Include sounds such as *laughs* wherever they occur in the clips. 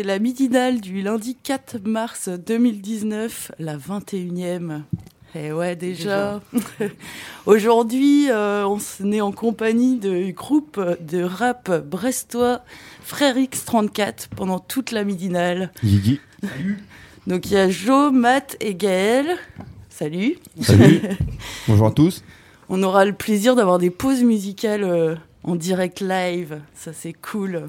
C'est la midinale du lundi 4 mars 2019, la 21e. Eh ouais, déjà. *laughs* Aujourd'hui, euh, on est en compagnie du groupe de rap brestois Frère X34 pendant toute la midinale. Yigi. Donc il y a Jo, Matt et Gaël. Salut. Salut. *laughs* Bonjour à tous. On aura le plaisir d'avoir des pauses musicales euh, en direct live. Ça, c'est cool.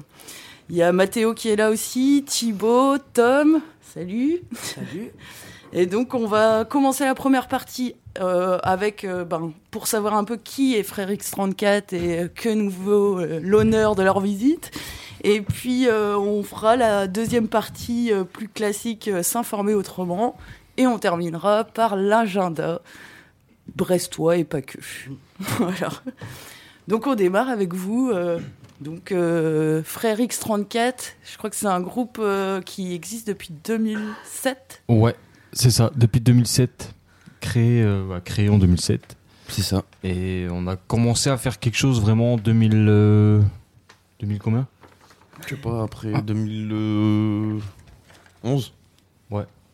Il y a Mathéo qui est là aussi, Thibaut, Tom. Salut. Salut. *laughs* Et donc, on va commencer la première partie euh, avec, euh, ben, pour savoir un peu qui est Frère X34 et euh, que nous vaut euh, l'honneur de leur visite. Et puis, on fera la deuxième partie plus classique, s'informer autrement. Et on terminera par l'agenda brestois et pas que. *laughs* voilà. Donc, on démarre avec vous. Euh, donc, euh, Frère X34, je crois que c'est un groupe euh, qui existe depuis 2007. Ouais, c'est ça. Depuis 2007, créé, euh, bah, créé en 2007. C'est ça. Et on a commencé à faire quelque chose vraiment en 2000. euh, 2000 combien? Je sais pas, après 2011.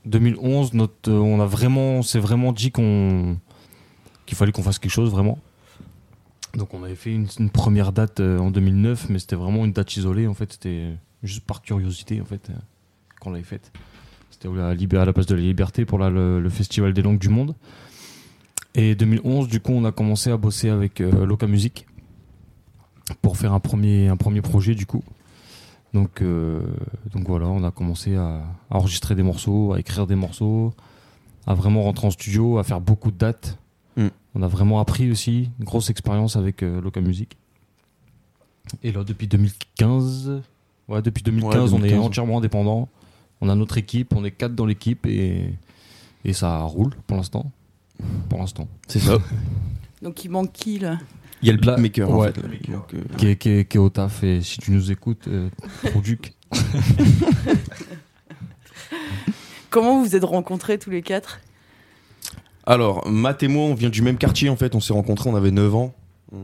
2011, notre, euh, on a vraiment, c'est vraiment dit qu'on qu'il fallait qu'on fasse quelque chose vraiment. Donc on avait fait une, première date euh, en 2009, mais c'était vraiment une date isolée en fait. C'était juste par curiosité en fait euh, qu'on l'avait faite. C'était à, la place de la Liberté pour le, festival des langues du monde. Et 2011, du coup, on a commencé à bosser avec euh, Music pour faire un premier projet du coup. Donc, euh, donc voilà, on a commencé à enregistrer des morceaux, à écrire des morceaux, à vraiment rentrer en studio, à faire beaucoup de dates. On a vraiment appris aussi, une grosse expérience avec euh, Loca Music. Et là, depuis 2015, ouais, depuis 2015, Ouais, on est 2015. entièrement indépendant. On a notre équipe, on est quatre dans l'équipe et, et ça roule pour l'instant. Pour l'instant. C'est ça. *laughs* Donc, il manque qui là? Il y a le beatmaker en ouais. fait. euh, Qui est, qui est- qui est au taf et si tu nous écoutes, euh, Produc. *laughs* Comment vous vous êtes rencontrés tous les quatre? Alors, Matt et moi, on vient du même quartier en fait. On s'est rencontrés, on avait 9 ans. On,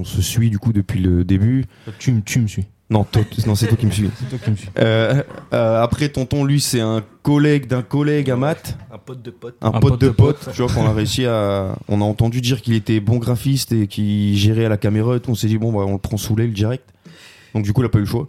on se suit du coup depuis le début. Tu, me- tu me suis. Non, toi- non c'est toi qui me suis. *laughs* C'est toi qui me suis. Euh, euh, après, tonton, lui, c'est un collègue d'un collègue à Matt. Un pote de pote. Un, pote, de pote, tu vois, qu'on a réussi à. On a entendu dire qu'il était bon graphiste et qu'il gérait à la caméra et tout. On s'est dit, bon, bah, on le prend sous l'aile direct. Donc, du coup, il a pas eu le choix.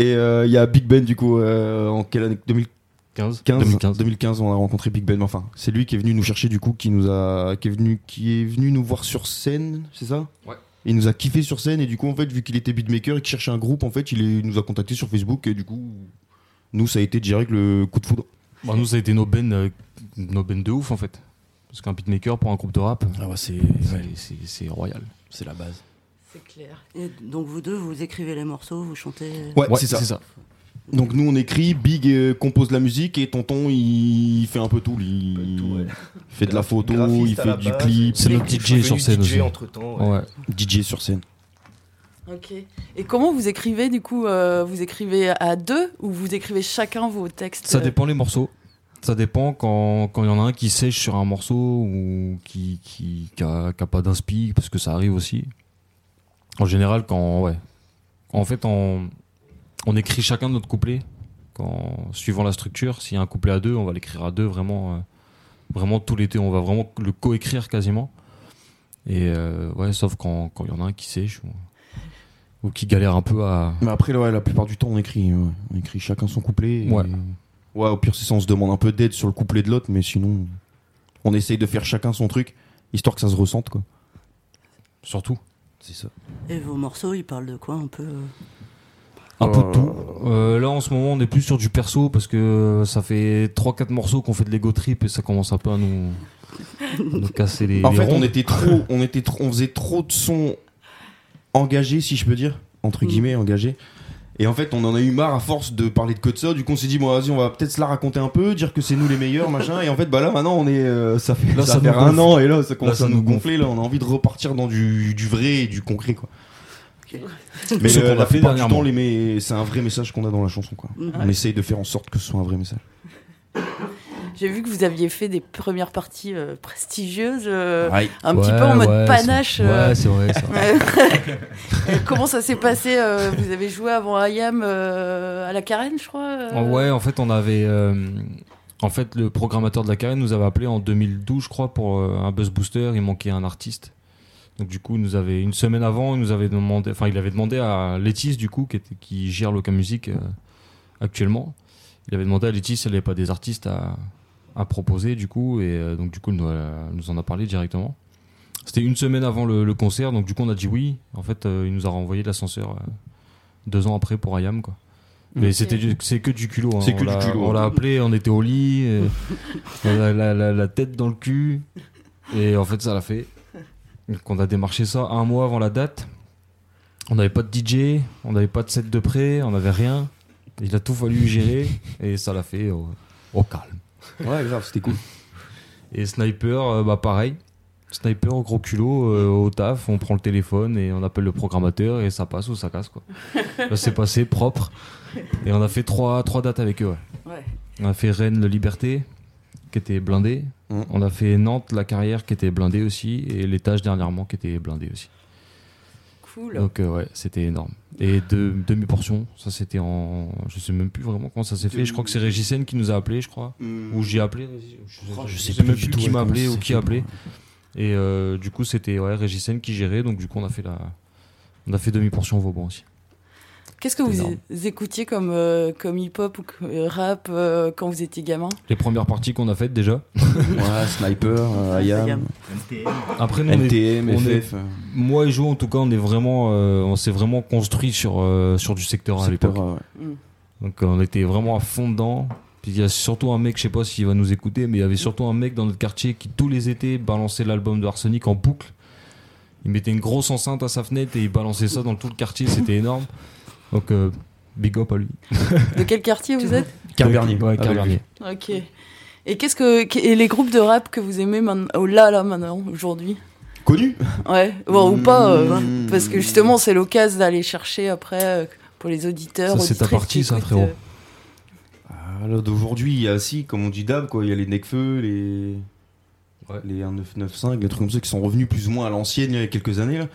Et euh, il y a Big Ben, du coup, euh, en quelle année? 2015 15 2015. 2015, on a rencontré Big Ben. Enfin, c'est lui qui est venu nous chercher, du coup, qui nous a. qui est venu, qui est venu nous voir sur scène, c'est ça? Ouais. Il nous a kiffé sur scène et du coup, en fait, vu qu'il était beatmaker et qu'il cherchait un groupe, en fait, il, est- il nous a contacté sur Facebook et du coup, nous, ça a été direct le coup de foudre. Bah, nous, ça a été nos bennes, euh, nos bennes de ouf en fait. Parce qu'un beatmaker pour un groupe de rap, Ah ouais, c'est c'est- c'est c'est royal. c'est la base. C'est clair. Et donc vous deux, vous écrivez les morceaux, vous chantez. Ouais, c'est ça. Donc nous on écrit, Big euh, compose la musique et Tonton il fait un peu tout. Il tout, ouais. *laughs* fait de la photo, Graphiste il fait du base, clip, C'est notre DJ sur scène DJ aussi. entre-temps, ouais. Ouais. DJ sur scène. Ok. Et comment vous écrivez du coup euh, Vous écrivez à deux ou vous écrivez chacun vos textes Ça euh, dépend les morceaux. Ça dépend quand quand il y en a un qui sèche sur un morceau ou qui qui, qui a, qui a pas d'inspi parce que ça arrive aussi. En général, quand ouais, en fait on on écrit chacun notre couplet. Quand suivant la structure, s'il y a un couplet à deux, on va l'écrire à deux vraiment euh, vraiment tout l'été. On va vraiment le coécrire quasiment. Et euh, ouais, sauf quand quand il y en a un qui sèche ou, ou qui galère un peu à Mais après ouais, la plupart du temps on écrit, ouais. on écrit chacun son couplet. et- Ouais. Ouais, au pire c'est ça, on se demande un peu d'aide sur le couplet de l'autre, mais sinon on essaye de faire chacun son truc, histoire que ça se ressente quoi. surtout. C'est ça. Et vos morceaux, ils parlent de quoi un peu euh? Un peu de Euh, tout. Euh, là, en ce moment, on est plus sur du perso parce que ça fait 3-4 morceaux qu'on fait de l'ego trip et ça commence un peu à nous, à nous casser les. En les fait, ronds. on était trop, on était trop, on faisait trop de sons engagés, si je peux dire, entre Mm. guillemets, engagés. Et en fait, on en a eu marre à force de parler de que de ça. Du coup, on s'est dit, bon, vas-y, on va peut-être se la raconter un peu, dire que c'est nous les meilleurs, machin. Et en fait, bah là, maintenant, on est, euh, ça fait, Là, ça ça fait un gonfle. an, et là, ça commence ça à nous nous gonfler. Là, on a envie de repartir dans du, du vrai et du concret, quoi. Mais Ce euh, qu'on a la fait plupart du dernièrement. temps, les c'est un vrai message qu'on a dans la chanson, quoi. On essaye de faire en sorte que ce soit un vrai message. J'ai vu que vous aviez fait des premières parties euh, prestigieuses, euh, Ouais. un petit Ouais, peu en mode ouais, panache. c'est- euh, Ouais, c'est vrai. c'est *laughs* vrai. Comment ça s'est passé euh, Vous avez joué avant IAM euh, à la Carène, je crois Ouais, en fait, on avait. euh, en fait, le programmateur de la carène nous avait appelé en 2012, je crois, pour euh, un buzz booster. Il manquait un artiste. Donc, du coup, il nous avait une semaine avant, il nous avait demandé. Enfin, il avait demandé à Létis, du coup, qui, était, qui gère Loca Music euh, actuellement. Il avait demandé à Létis s'il n'y avait pas des artistes à, à proposer, du coup. Et euh, donc, du coup, il nous, a- nous en a parlé directement. C'était une semaine avant le, le concert, donc du coup, on a dit oui. En fait, euh, il nous a renvoyé l'ascenseur euh, deux ans après pour IAM, quoi. Mais c'était c'est que du culot. hein. C'est que On du l'a- culot, On l'a appelé, on était au lit, euh, *laughs* la, la- la tête dans le cul. Et en fait, ça l'a fait. Donc, on a démarché ça un mois avant la date. On n'avait pas de DJ, on n'avait pas de set de prêt, on n'avait rien. Il a tout fallu gérer *laughs* et ça l'a fait au, au calme. Ouais, grave, c'était cool. Et Sniper, euh, bah pareil. Sniper au gros culot, euh, au taf, on prend le téléphone et on appelle le programmateur et ça passe ou ça casse quoi. *laughs* Là c'est passé propre. Et on a fait trois, trois dates avec eux. ouais. Ouais. On a fait Rennes, le Liberté, qui était blindé. Mm. On a fait Nantes, la carrière, qui était blindé aussi. Et l'étage dernièrement, qui était blindé aussi. Cool. Donc euh, ouais, c'était énorme. Et de demi-portion, ça c'était en. Je sais même plus vraiment comment ça s'est fait. Je crois que c'est Régicène qui nous a appelé, je crois. Ou j'ai appelé. Je, je je sais, sais même plus qui m'a appelé ou qui a appelé. Et euh, du coup, c'était ouais, qui gérait. Donc du coup, on a fait la. On a fait demi-portion au Vauban aussi. Qu'est-ce que vous énorme. écoutiez comme, euh, comme hip-hop ou euh, rap euh, quand vous étiez gamin? Les premières parties qu'on a faites déjà. *laughs* Ouais, Sniper, euh, IAM. Après, nous, on est- NTM, on est- FF. moi et Jo, en tout cas, on est vraiment, euh, on s'est vraiment construit sur euh, sur du secteur à secteur, l'époque. ouais. Donc on était vraiment à fond dedans. Puis il y a surtout un mec, je sais pas s'il va nous écouter, mais il y avait surtout un mec dans notre quartier qui tous les étés balançait l'album de Arsenic en boucle. Il mettait une grosse enceinte à sa fenêtre et il balançait ça dans tout le quartier, c'était énorme. Donc euh, big up à lui. De quel quartier vous êtes? Carbernier. Ouais, Carbernier. Ok. Et qu'est-ce que qu- et les groupes de rap que vous aimez maintenant oh, là là maintenant aujourd'hui? Connu? Ouais, bon, ou pas euh, Mmh. parce que justement c'est l'occasion d'aller chercher après euh, pour les auditeurs. Ça, c'est ta partie, ça, frérot. Ah, là, d'aujourd'hui, il y a si, comme on dit d'hab, quoi. Il y a les Necfeu, les. Ouais. Les 1995, les trucs comme ça qui sont revenus plus ou moins à l'ancienne il y a quelques années, là.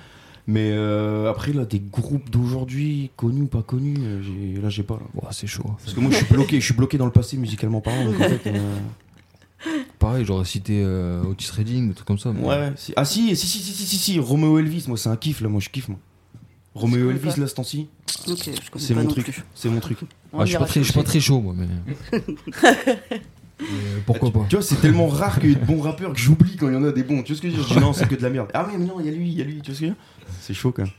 Mais euh, après, là, des groupes d'aujourd'hui, connus ou pas connus, euh, là, j'ai pas. c'est chaud. Parce que moi, je suis bloqué, je suis bloqué dans le passé musicalement parlant. Donc, en fait, euh, Pareil, j'aurais cité euh, Otis Redding, des trucs comme ça. mais- ouais. si- Ah, si, si, si, si, si, si, si, Romeo Elvis, moi, c'est un kiff, là. Moi, je kiffe, moi. Romeo Elvis, là, ce temps-ci, Ok, je connais c'est mon non truc. C'est mon truc. Ah, je suis pas très, je suis pas chercher. très chaud, moi, mais. *laughs* Mais pourquoi pas Tu vois, c'est tellement rare qu'il y ait de bons rappeurs que j'oublie quand il y en a des bons. Tu vois ce que je veux dire? Je dis non, c'est que de la merde. Ah, mais non, il y a lui, il y a lui. Tu vois ce que je veux dire? C'est chaud quand même.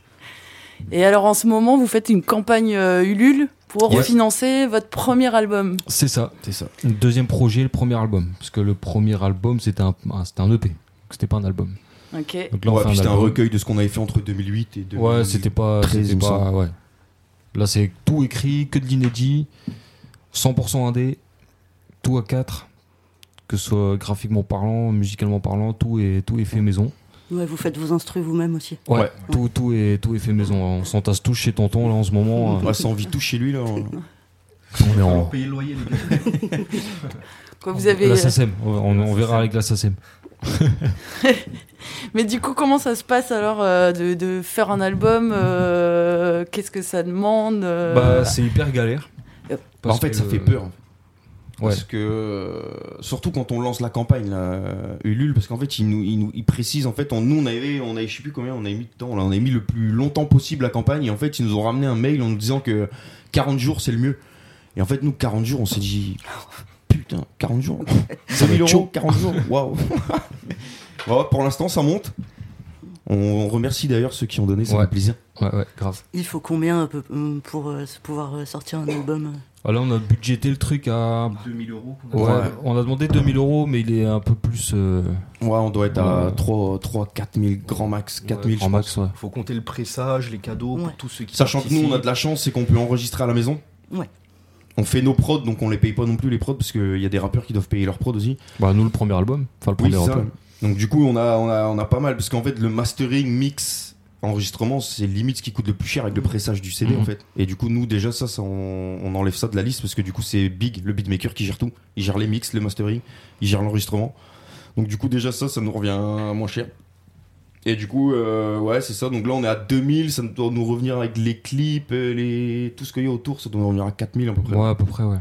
Et alors en ce moment vous faites une campagne euh, Ulule pour Ouais. financer votre premier album. C'est ça. C'est ça. Deuxième projet, le premier album. Parce que le premier album, c'était un, un- c'était un EP. C'était pas un album. Ok. Donc là, Ouais, c'était un recueil de ce qu'on avait fait entre 2008 et 2000. Ouais, c'était pas. 13, c'était pas ouais. Là, c'est tout écrit, que de l'inédit, 100% indé, tout à 4. Que ce soit graphiquement parlant, musicalement parlant, tout est, tout est fait maison. Ouais, vous faites vos instrus vous-même aussi. Ouais, Ouais. Tout, tout, est, tout est fait maison. On s'entasse tous chez Tonton, là, en ce moment. *laughs* Ouais, ça en vit tout chez lui là. On est en. payer le loyer, les gars. *laughs* Quoi, vous avez. La SACEM, on, on verra avec la SACEM. *laughs* Mais du coup comment ça se passe alors euh, de, de faire un album euh, Qu'est-ce que ça demande euh, Bah, c'est hyper galère. Yep. Bah, en fait, que- ça fait peur. Parce que euh, surtout quand on lance la campagne là, euh, Ulule, parce qu'en fait, il nous, il nous, il précise en fait, on, nous on avait, on avait, je sais plus combien, on avait mis de temps, là, on avait mis le plus longtemps possible la campagne, et en fait, ils nous ont ramené un mail en nous disant que 40 jours c'est le mieux. Et en fait, nous 40 jours, on s'est dit, putain, 40 jours, 100 va 000 être euros, 40 jours, waouh. *laughs* Pour l'instant, ça monte. On remercie d'ailleurs ceux qui ont donné, ça Ouais. fait plaisir. Ouais, ouais, grave. Il faut combien euh, pour pouvoir sortir un album Là, on a budgété le truc à. 2000 euros Ouais, on a demandé 2000 euros, mais il est un peu plus. euh, Ouais, on doit être à Ouais. 3, 3 4 000 grand max, 4 000 en max, ouais. Faut compter le pressage, les cadeaux pour tous ceux qui Sachant que nous, on a de la chance, c'est qu'on peut enregistrer à la maison. Ouais. On fait nos prods, donc on les paye pas non plus les prods, parce qu'il y a des rappeurs qui doivent payer leurs prods aussi. Bah, nous, le premier album. Enfin, le premier album. Donc du coup, on a, on a, on a pas mal, parce qu'en fait, le mastering, mix, enregistrement, c'est limite ce qui coûte le plus cher avec le pressage du CD, Mhm. en fait. Et du coup, nous, déjà, ça, ça on, on enlève ça de la liste, parce que du coup, c'est Big, le beatmaker, qui gère tout. Il gère les mix, le mastering, il gère l'enregistrement. Donc du coup, déjà, ça, ça nous revient moins cher. Et du coup, euh, ouais, c'est ça. Donc là, on est à 2000, ça doit nous revenir avec les clips, euh, les... tout ce qu'il y a autour, ça doit nous revenir à 4000 à peu près. Ouais, à peu près, ouais.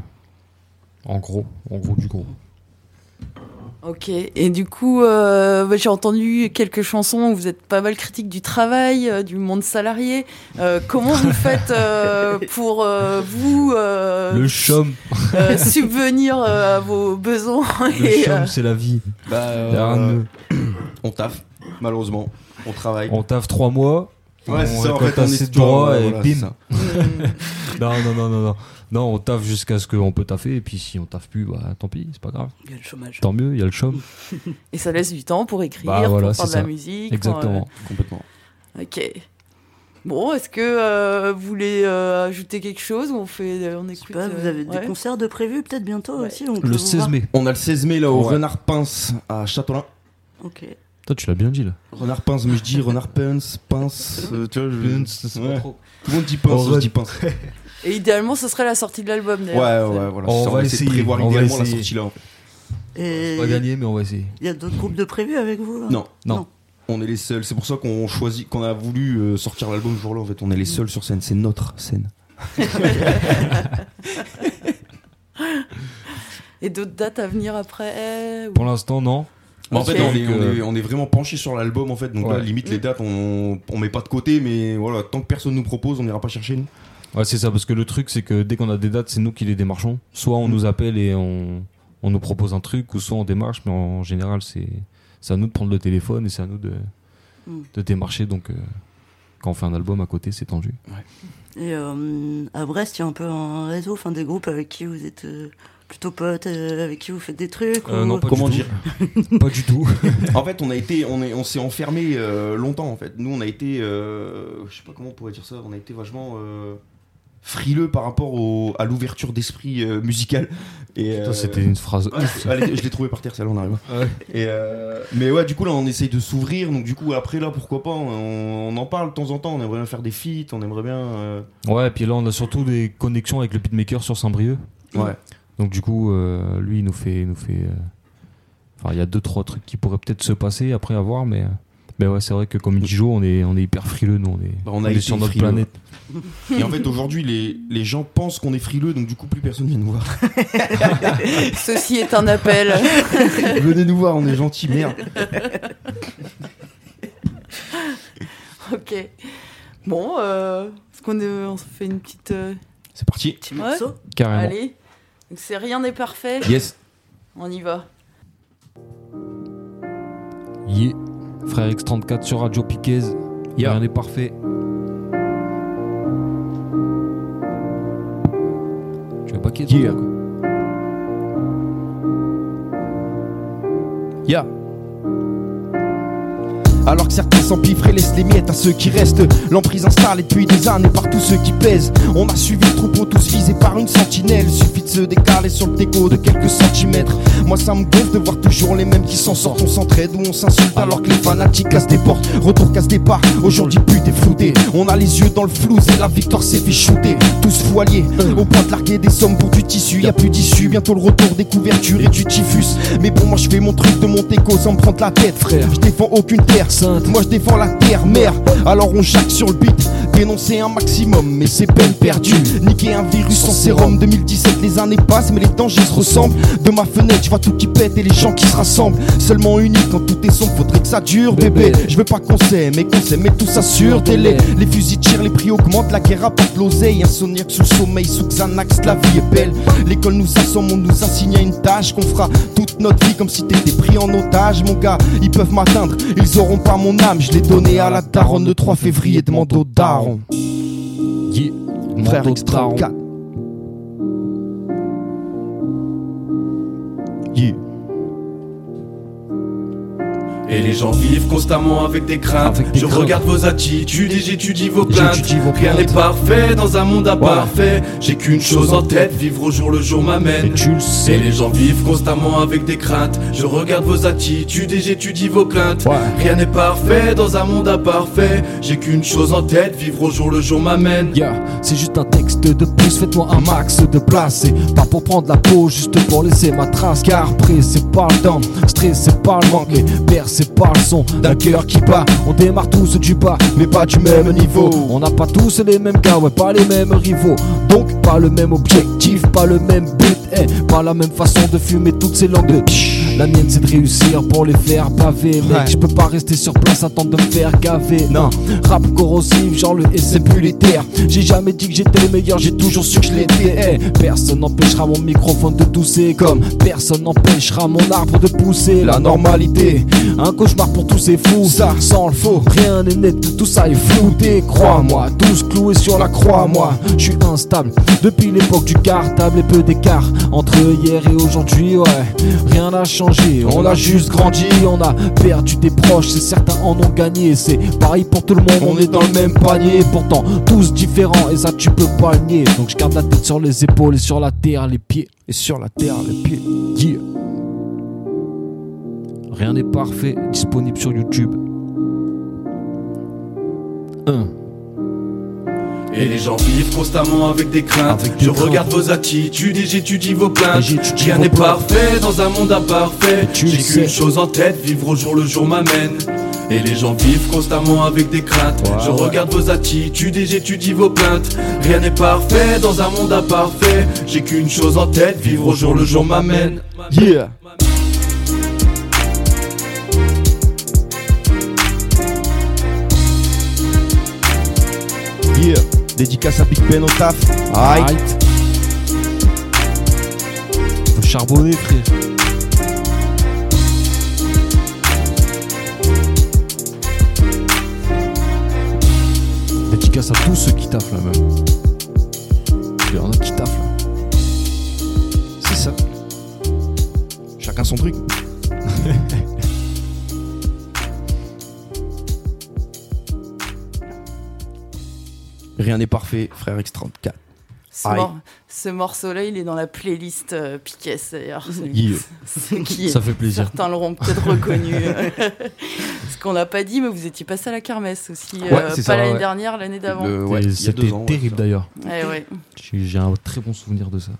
En gros, en gros du gros. Ok, et du coup, euh, bah, j'ai entendu quelques chansons où vous êtes pas mal critique du travail, euh, du monde salarié. Euh, comment vous faites euh, *laughs* pour euh, vous euh, Le chum, euh, subvenir euh, à vos besoins le et, chum, euh, c'est la vie. Bah, euh, on taffe, malheureusement. On travaille. On taffe trois mois. Ouais, c'est on ça, en fait, on ouais, et voilà, bim. *laughs* Non, non, non, non, non. Non, on taffe jusqu'à ce qu'on peut taffer, et puis si on taffe plus, bah tant pis, c'est pas grave. Il y a le chômage. Tant mieux, il y a le chum. *laughs* et ça laisse du temps pour écrire, Bah, voilà, pour faire de la musique. pour, Exactement. Complètement. euh, ok. Bon, est-ce que euh, vous voulez euh, ajouter quelque chose ou on fait, euh, on Je sais écoute pas, vous euh, avez ouais. des concerts de prévus peut-être bientôt Ouais. aussi on peut Le vous 16 voir mai. On a le 16 mai là au Ouais. Renard Pince à Châtelain. Ok. Toi, tu l'as bien dit là. Renard Pince, mais je dis Renard Pince, Pince. euh, tu vois, je- Ouais. trop. Tout le monde dit Pince, je dis Pince. *laughs* Et idéalement, ce serait la sortie de l'album Ouais, d'ailleurs. ouais, voilà. On va essayer de prévoir idéalement la sortie là. en fait. Et On va gagner, mais on va essayer. il y a d'autres groupes de prévus avec vous là? Non, Non. on est les seuls. C'est pour ça qu'on choisit, qu'on a voulu euh, sortir l'album ce jour-là. En fait, on est les seuls sur scène. C'est notre scène. *laughs* Et d'autres dates à venir après ou- Pour l'instant, non. En fait, on est, Donc, on, euh, est, on est vraiment penché sur l'album en fait. Donc là, limite les dates, on, on met pas de côté, mais voilà, tant que personne nous propose, on n'ira pas chercher nous. Ouais, c'est ça, parce que le truc, c'est que dès qu'on a des dates, c'est nous qui les démarchons. Soit on nous appelle et on, on nous propose un truc, ou soit on démarche, mais en général, c'est c'est à nous de prendre le téléphone et c'est à nous de, Mm. de démarcher. Donc, euh, quand on fait un album à côté, c'est tendu. Et euh, à Brest, il y a un peu un réseau, enfin des groupes avec qui vous êtes euh, plutôt potes, euh, avec qui vous faites des trucs. Euh, ou- non, pas Comment du dire tout. *laughs* Pas du tout. *laughs* En fait, on a été, on est, on s'est enfermé euh, longtemps en fait. Nous, on a été, euh, je sais pas comment on pourrait dire ça, on a été vachement euh, frileux par rapport au, à l'ouverture d'esprit euh, musical. Et Putain, euh, C'était une phrase. allez, je l'ai trouvé par terre, celle-là, on arrive. Ouais. Et euh, mais ouais, du coup là, on essaye de s'ouvrir. Donc du coup, après là, pourquoi pas On, on en parle de temps en temps. On aimerait bien faire des feats. On aimerait bien. euh, Ouais, et puis là, on a surtout des connexions avec le beatmaker sur Saint-Brieuc. Ouais. Donc, du coup, euh, lui, il nous fait. il nous fait euh, Enfin, il y a deux, trois trucs qui pourraient peut-être se passer après à voir, mais. Mais ouais, c'est vrai que comme il dit Joe, on est, on est hyper frileux, nous, on est, Bah, on a on est sur notre frileux. planète. *laughs* Et en fait, aujourd'hui, les, les gens pensent qu'on est frileux, donc du coup, plus personne vient nous voir. *laughs* Ceci est un appel. *laughs* Venez nous voir, on est gentils, merde. ok. Bon, euh, est-ce qu'on euh, on se fait une petite. euh, C'est parti. Petit morceau? Carrément. Allez. Donc c'est rien n'est parfait. Yes. On y va. Yeah. Frère X34 sur Radio Piquez. Yeah. Rien n'est parfait. Tu veux pas qu'il y ait Yeah. Ya. Alors que certains s'empiffrent et laissent les miettes à ceux qui restent. L'emprise installée depuis des années par tous ceux qui pèsent. On a suivi le troupeau, tous visés par une sentinelle. Suffit de se décaler sur le déco de quelques centimètres. Moi, ça me gonfle de voir toujours les mêmes qui s'en sortent. On s'entraide ou on s'insulte alors que les fanatiques cassent des portes. Retour casse départ, aujourd'hui but est flouté. On a les yeux dans le flou et la victoire s'est fait shooter. Tous foiliers, au point de larguer des sommes pour du tissu. Y a plus d'issue, bientôt le retour des couvertures et du typhus. Mais bon, moi je fais mon truc de mon écho sans me prendre la tête, frère. Je défends aucune terre moi je défends la terre, mère. Alors on jacque sur le beat, Dénoncer un maximum, mais c'est peine perdue. Niquer un virus en sérum. 2017, les années passent, mais les dangers se ressemblent. De ma fenêtre, je vois tout qui pète et les gens qui se rassemblent. Seulement unique quand tout est sombre, faudrait que ça dure, bébé. Je veux pas qu'on s'aime, mais qu'on s'aime, mais tout ça sur télé. Les fusils tirent, les prix augmentent, la guerre apporte l'oseille. Insomniaque sous le sommeil, sous Xanax, la vie est belle. L'école nous assomme, on nous assigne à une tâche qu'on fera toute notre vie comme si t'étais pris en otage, mon gars. Ils peuvent m'atteindre, ils auront pas mon âme. Je l'ai donné à la daronne le 3 février, demande au daron. Yeah. Frère Mando X34. Daron. Yeah. Et les gens vivent constamment avec des craintes. Avec des Je craintes. regarde vos attitudes et j'étudie vos plaintes. Vos Rien n'est parfait dans un monde imparfait. J'ai qu'une chose en tête, vivre au jour le jour Et m'amène. tu le Et sais. les gens vivent constamment avec des craintes. Je regarde vos attitudes et j'étudie vos plaintes. Ouais. Rien n'est parfait dans un monde imparfait. J'ai qu'une chose en tête, vivre au jour le jour m'amène. Yeah, c'est juste un texte de plus, faites-moi un max de place. C'est pas pour prendre la peau, juste pour laisser ma trace. Car pressé par le temps, stressé par le manque, et percé par le son d'un cœur qui bat. On démarre tous du bas, mais pas du même niveau. On n'a pas tous les mêmes gars, ouais, pas les mêmes rivaux. Donc, pas le même objectif, pas le même but, eh, pas la même façon de fumer toutes ces langues de. La mienne c'est de réussir pour les faire baver. Mec Ouais. je peux pas rester sur place attendre de me faire gaver. Non. Rap corrosif genre le et c'est plus les terres J'ai jamais dit que j'étais le meilleur J'ai toujours su que je l'étais. Eh, Personne n'empêchera mon microphone de tousser Comme personne n'empêchera mon arbre de pousser La normalité. Un cauchemar pour tous ces fous Ça sans le faux. Rien n'est net tout ça est flouté. Crois-moi tous cloués sur la croix Moi. Je suis instable Depuis l'époque du cartable et peu d'écart Entre hier et aujourd'hui ouais. Rien n'a changé On a juste grandi On a perdu des proches C'est certains en ont gagné C'est pareil pour tout le monde On est dans le même panier Pourtant tous différents Et ça tu peux pas le nier Donc je garde la tête sur les épaules Et sur la terre les pieds Et sur la terre, les pieds. Rien n'est parfait, disponible sur YouTube. 1. Et les gens vivent constamment avec des craintes. Avec des Je craintes. regarde vos attitudes et j'étudie vos plaintes. Rien n'est parfait dans un monde imparfait. J'ai qu'une chose en tête, vivre au jour le jour m'amène. Et les gens vivent constamment avec des craintes. Je regarde vos attitudes et j'étudie vos plaintes. Rien n'est parfait dans un monde imparfait. J'ai qu'une chose en tête, vivre au jour le jour m'amène. Yeah. Yeah. Dédicace à Big Ben au taf. Aïe. Right. Faut charbonner, frère. Dédicace à tous ceux qui taffent là même. Il y a qui taffent là. C'est ça. Chacun son truc. *laughs* Rien n'est parfait, frère X34. Ce, Aïe. mor- ce morceau-là, il est dans la playlist euh, Piquet, d'ailleurs. C'est- Yeah. *laughs* Ça fait plaisir. Certains l'auront peut-être reconnu. *laughs* Ce qu'on n'a pas dit, mais vous étiez passé à la kermesse aussi. Ouais, euh, pas l'année ouais. dernière, l'année d'avant. Ouais, C'était terrible d'ailleurs. Eh j'ai un très bon souvenir de ça.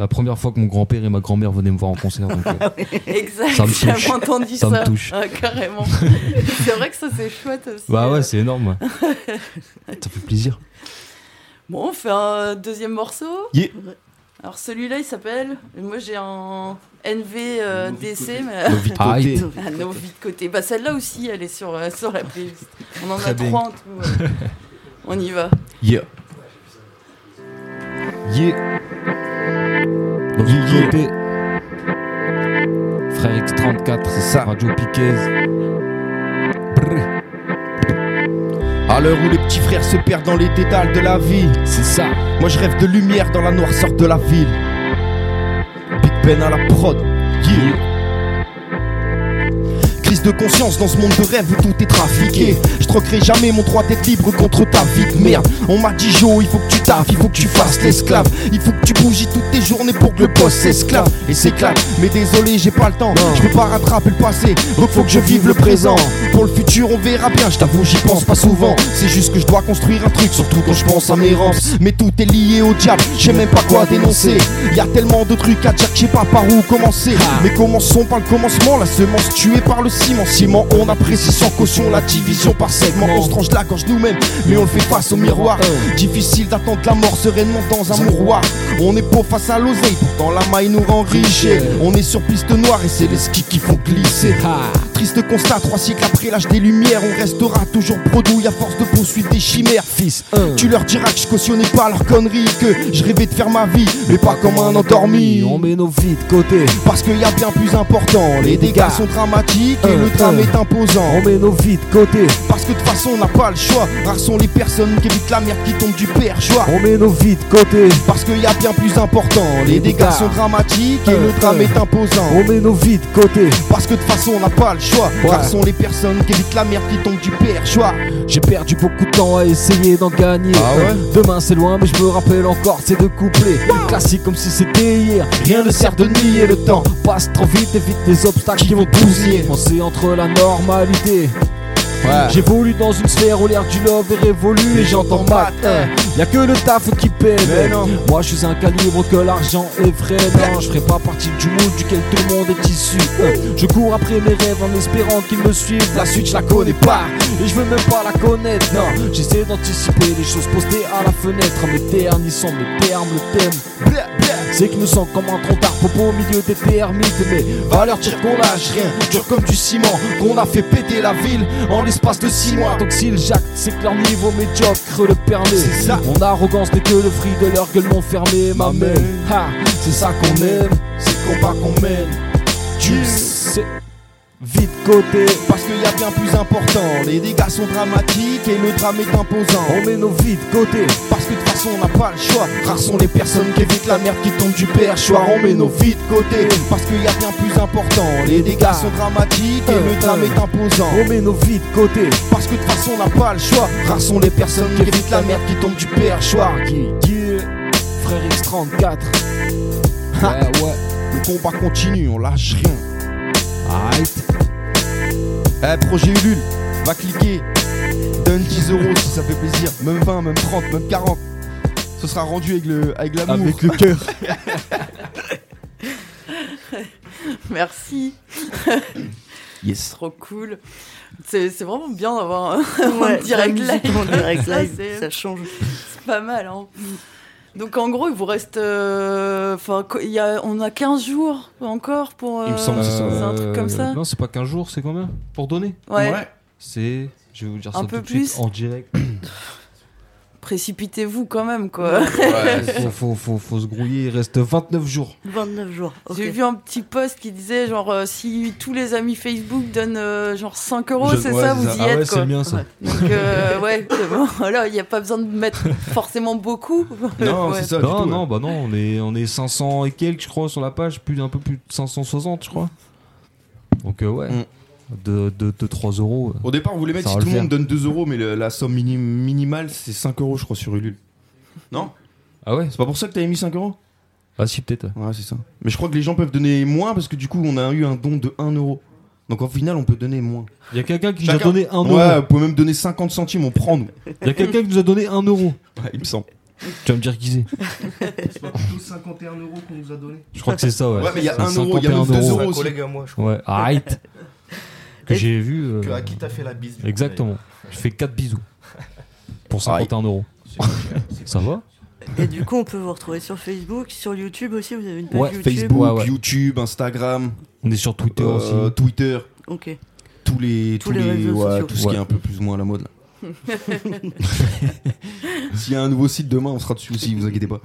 La première fois que mon grand-père et ma grand-mère venaient me voir en concert. donc, euh, *laughs* Exact, Ça me touche. entendu Ça ça. me touche. Ah, carrément. *laughs* c'est vrai que ça, c'est chouette aussi. bah euh. ouais, c'est énorme. *laughs* ça fait plaisir. Bon, on fait un deuxième morceau. Yeah. Alors celui-là, il s'appelle. Moi, j'ai un NV euh, DC, mais. Nos vies de Aïe. côté. Ah, nos vies de côté. Bah, celle-là aussi, elle est sur, euh, sur la playlist. On en Très a bien. trois en tout. ouais. On y va. Yeah. Yeah. Frère X34, C'est ça. Radio Piquez. À l'heure où les petits frères se perdent dans les dédales de la vie, C'est ça. moi je rêve de lumière dans la noirceur de la ville. Big Ben à la prod. Yeah. Crise de conscience dans ce monde de rêve où tout est trafiqué. Je troquerai jamais mon droit d'être libre contre ta vie de merde. On m'a dit Jo, il faut que tu taffes, il faut que tu fasses l'esclave. Il faut que tu bougies toutes tes journées pour que le boss s'esclave et s'éclate. Mais désolé, j'ai pas le temps. Je peux pas rattraper le passé, donc faut que je vive le présent. Pour le futur, on verra bien. Je t'avoue, j'y pense pas souvent. C'est juste que je dois construire un truc, surtout quand je pense à mes rampes. Mais tout est lié au diable, je sais même pas quoi dénoncer. Y a tellement de trucs à dire que je sais pas par où commencer. Mais commençons par le commencement, la semence tuée par le ciment, ciment, on apprécie sans caution la division par segment. On se tranche la gorge nous-mêmes, mais on le fait face au miroir. Difficile d'attendre la mort sereinement dans un mouroir. On est pauvre face à l'oseille, pourtant la maille nous rend riche. On est sur piste noire et c'est les skis qui font glisser. Triste constat, trois siècles après l'âge des lumières, on restera toujours bredouille à force de poursuivre des chimères. Fils, Tu leur diras que je cautionnais pas leurs conneries, que je rêvais de faire ma vie, mais pas comme un endormi. on met nos vies de côté. Parce qu'il y a bien plus important, les dégâts sont dramatiques et le drame est imposant. On met nos vies de côté. Parce que de toute façon on n'a pas le choix, rares sont les personnes qui évitent la merde qui tombe du perchoir. On met nos vies de côté. Parce qu'il y a bien plus important, les dégâts sont dramatiques et le drame est imposant. On met nos vies de côté. Parce que de toute façon on n'a pas le choix, Ouais. rares sont les personnes qui évitent la merde qui tombe du perchoir. J'ai perdu beaucoup de temps à essayer d'en gagner. Ah ouais Demain c'est loin, mais je me rappelle encore ces deux couplets. Classique comme si c'était hier. Rien ne sert de nier le temps. Passe trop vite, évite les obstacles qui vont bousiller. Penser entre la normalité. J'évolue dans une sphère où l'air du love est révolu et j'entends mat. hein. Y a que le taf Moi je suis un calibre que l'argent est vrai. Non, je ferai pas partie du moule duquel tout le monde est issu. hein. Je cours après mes rêves en espérant qu'ils me suivent. La suite je la connais pas et je veux même pas la connaître. Non, j'essaie d'anticiper les choses postées à la fenêtre. Mes ternissants, mes termes, le thème. C'est que nous sommes comme un tronc popo au milieu des termites. Mais Valeur tire qu'on lâche rien, dur comme du ciment, qu'on a fait péter la ville en l'espace de six mois. Donc s'ils jactent, c'est que leur niveau médiocre le permet. C'est ça. Mon arrogance n'est que le fruit de leur gueule non fermée. Ma mère, c'est ça qu'on aime. C'est le combat qu'on mène. Tu sais, vite côté. Parce qu'il y a bien plus important, les dégâts sont dramatiques et le drame est imposant. On met nos vies de côté. Parce que de toute façon on n'a pas le choix, rares sont les personnes qui évitent la merde qui tombe du perchoir. On met nos vies de côté, parce qu'il y a bien plus important, les dégâts sont dramatiques et le drame est imposant. On met nos vies de côté. Parce que de toute façon on n'a pas le choix, rares sont les personnes qui évitent la merde qui tombe du perchoir. Qui, qui, frère X34. Ouais, ouais. Le combat continue, on lâche rien. Aïe. Eh, projet Ulule, va cliquer. Donne 10 euros si ça fait plaisir. Même 20, même 30, même 40. Ce sera rendu avec le avec l'amour. Avec le cœur. *laughs* Merci. *coughs* Yes. Trop cool. C'est c'est vraiment bien d'avoir un, *laughs* Ouais, un direct live. direct Ça, live, c'est- ça change. C'est pas mal, hein. Donc en gros, il vous reste. euh, Enfin, co- il y a, on a 15 jours encore pour. Il me semble que c'est ça. C'est un truc comme ça Euh, Non, c'est pas 15 jours, c'est combien? Pour donner? Ouais. C'est. Je vais vous dire Un ça peu tout de suite en direct. *clears throat* Précipitez-vous quand même, quoi. *laughs* faut, faut, faut, faut se grouiller, il reste 29 jours. 29 jours. J'ai vu un petit post qui disait genre euh, si tous les amis Facebook donnent euh, genre 5 euros, c'est ouais, ça, vous ça. y Ah êtes ouais, quoi. c'est bien ça. Ouais. Donc euh, ouais, c'est bon. *laughs* Voilà, il n'y a pas besoin de mettre forcément beaucoup. *laughs* Non, Ouais. c'est ça. du Non, tout, non, ouais. bah non, on est, on est 500 et quelques, je crois, sur la page, plus, un peu plus de 560, je crois. Donc, euh, ouais, Mm. De, de, de 3 euros. Au départ, on voulait mettre si tout le monde donne 2 euros, mais le- la somme mini- minimale c'est 5 euros, je crois, sur Ulule. Non? Ah ouais? C'est pas pour ça que t'avais mis 5 euros? Ah si, peut-être. Ouais, c'est ça. Mais je crois que les gens peuvent donner moins parce que du coup, on a eu un don de 1 euro. Donc au final, on peut donner moins. Il y a quelqu'un qui nous a Chacun- donné 1 euro. Ouais, vous pouvez même donner 50 centimes, on prend nous. Il y a quelqu'un qui nous a donné 1 euro. Ouais, il me semble. Tu vas me dire qui c'est C'est pas plutôt 51 euros qu'on nous a donné Je crois que c'est ça, ouais. Ouais, mais il y a C'est 1 euro, il y a même 51 2 C'est euros un aussi. collègue à moi, je crois. Ouais, arrête. *laughs* que j'ai vu. euh, Que, à qui t'as fait la bise du coup, Exactement. Je fais 4 bisous. Pour 51 euros. d'ailleurs. C'est cher, c'est Ça va Et du coup, on peut vous retrouver sur Facebook, sur YouTube aussi. Vous avez une page Ouais, YouTube. Facebook, Ouais, ouais. YouTube, Instagram, On est sur Twitter euh, aussi. Twitter, Ok. tous les, Tous les réseaux ouais, sociaux. tout ce qui est un peu plus ou moins à la mode. là. *laughs* S'il y a un nouveau site demain, on sera dessus aussi, vous inquiétez pas.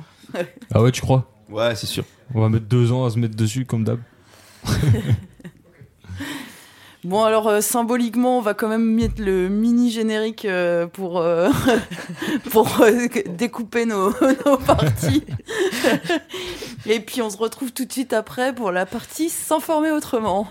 Ah ouais, tu crois Ouais, c'est sûr. On va mettre deux ans à se mettre dessus, comme d'hab. *laughs* Bon alors euh, symboliquement, on va quand même mettre le mini générique euh, pour euh, *laughs* pour découper nos, *laughs* nos parties. *laughs* Et puis on se retrouve tout de suite après pour la partie s'informer autrement.